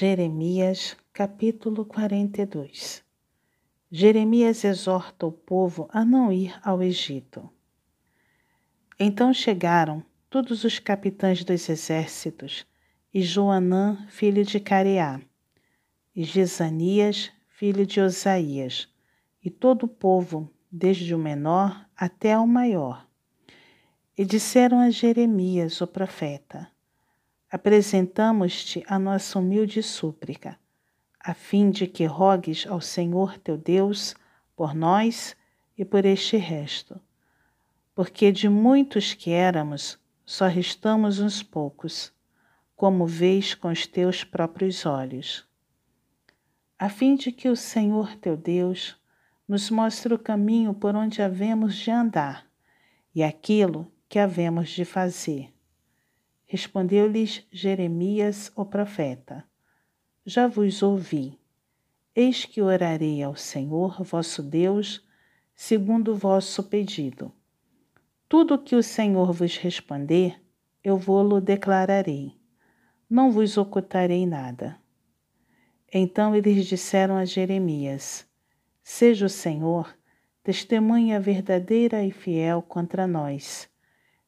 Jeremias, capítulo 42 Jeremias exorta o povo a não ir ao Egito. Então chegaram todos os capitães dos exércitos, e Joanã, filho de Careá, e Gesanias, filho de Osaías, e todo o povo, desde o menor até o maior. E disseram a Jeremias, o profeta: Apresentamos-te a nossa humilde súplica, a fim de que rogues ao Senhor teu Deus por nós e por este resto. Porque de muitos que éramos, só restamos uns poucos, como vês com os teus próprios olhos. A fim de que o Senhor teu Deus nos mostre o caminho por onde havemos de andar e aquilo que havemos de fazer. Respondeu-lhes Jeremias, o profeta: Já vos ouvi. Eis que orarei ao Senhor vosso Deus, segundo o vosso pedido. Tudo o que o Senhor vos responder, eu vou-lo declararei. Não vos ocultarei nada. Então eles disseram a Jeremias: Seja o Senhor testemunha verdadeira e fiel contra nós,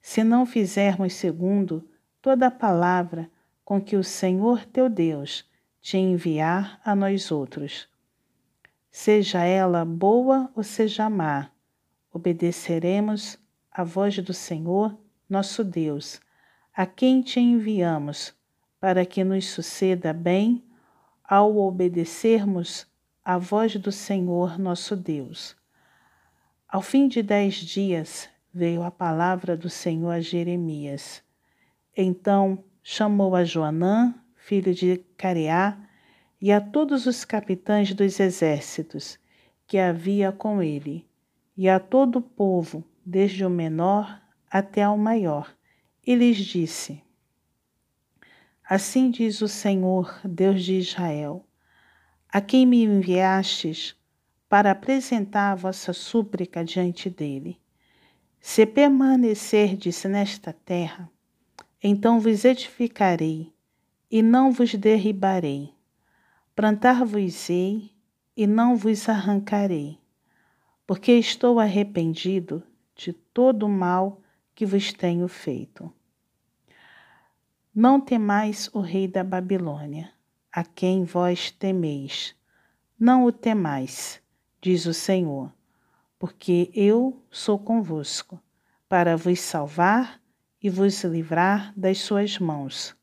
se não fizermos segundo toda a palavra com que o Senhor teu Deus te enviar a nós outros. Seja ela boa ou seja má, obedeceremos à voz do Senhor, nosso Deus, a quem te enviamos, para que nos suceda bem ao obedecermos a voz do Senhor nosso Deus. Ao fim de dez dias veio a palavra do Senhor a Jeremias. Então chamou a Joanã, filho de Careá, e a todos os capitães dos exércitos que havia com ele, e a todo o povo, desde o menor até ao maior, e lhes disse: Assim diz o Senhor, Deus de Israel: a quem me enviastes para apresentar a vossa súplica diante dele. Se permanecerdes nesta terra, então vos edificarei e não vos derribarei. Plantar-vos-ei e não vos arrancarei, porque estou arrependido de todo o mal que vos tenho feito. Não temais o rei da Babilônia a quem vós temeis. Não o temais, diz o Senhor, porque eu sou convosco, para vos salvar e vos livrar das suas mãos.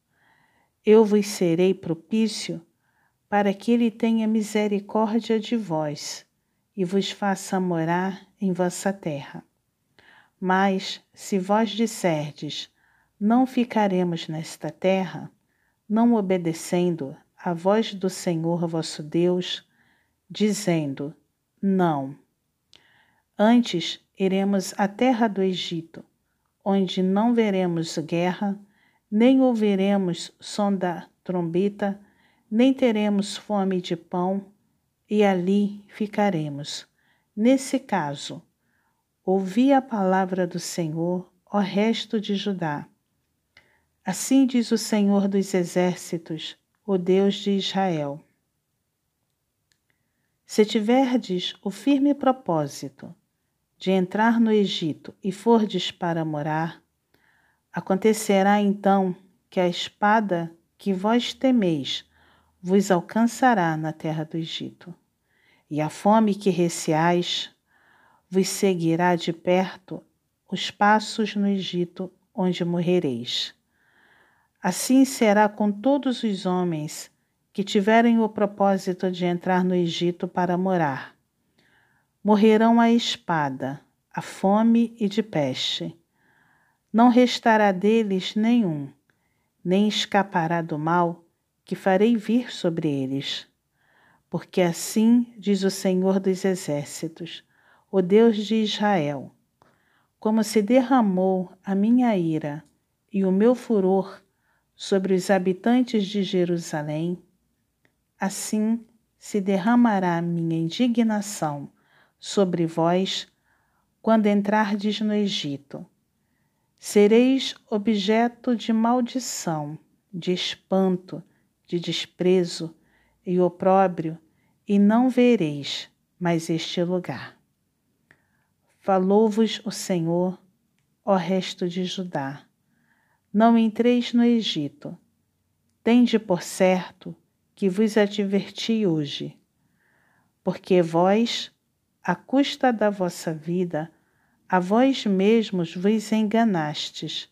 Eu vos serei propício para que ele tenha misericórdia de vós e vos faça morar em vossa terra. Mas, se vós disserdes, não ficaremos nesta terra, não obedecendo a voz do Senhor vosso Deus, dizendo: Não. Antes iremos à terra do Egito, onde não veremos guerra, nem ouviremos som da trombeta, nem teremos fome de pão, e ali ficaremos. Nesse caso, ouvi a palavra do Senhor, ó resto de Judá. Assim diz o Senhor dos exércitos, o Deus de Israel. Se tiverdes o firme propósito de entrar no Egito e fordes para morar, acontecerá então que a espada que vós temeis vos alcançará na terra do Egito, e a fome que receais vos seguirá de perto os passos no Egito onde morrereis. Assim será com todos os homens que tiverem o propósito de entrar no Egito para morar. Morrerão a espada, a fome e de peste. Não restará deles nenhum, nem escapará do mal que farei vir sobre eles. Porque assim diz o Senhor dos Exércitos, o Deus de Israel: como se derramou a minha ira e o meu furor sobre os habitantes de Jerusalém, assim se derramará minha indignação sobre vós quando entrardes no Egito. Sereis objeto de maldição, de espanto, de desprezo e opróbrio, e não vereis mais este lugar. Falou-vos o Senhor, ó resto de Judá. Não entreis no Egito. Tende por certo que vos adverti hoje, porque vós, à custa da vossa vida, a vós mesmos vos enganastes,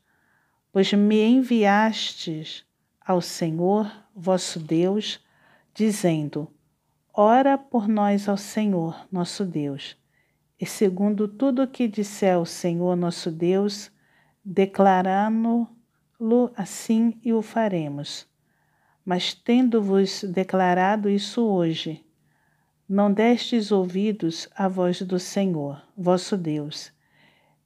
pois me enviastes ao Senhor vosso Deus, dizendo: Ora por nós ao Senhor nosso Deus. E segundo tudo o que disser o Senhor nosso Deus, declarando-lo assim e o faremos. Mas tendo-vos declarado isso hoje, não destes ouvidos à voz do Senhor, vosso Deus,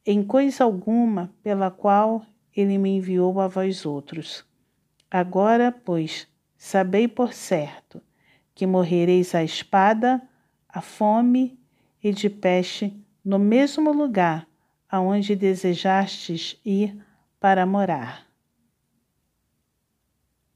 em coisa alguma pela qual ele me enviou a vós outros. Agora, pois, sabei por certo que morrereis à espada, à fome e de peste no mesmo lugar aonde desejastes ir para morar.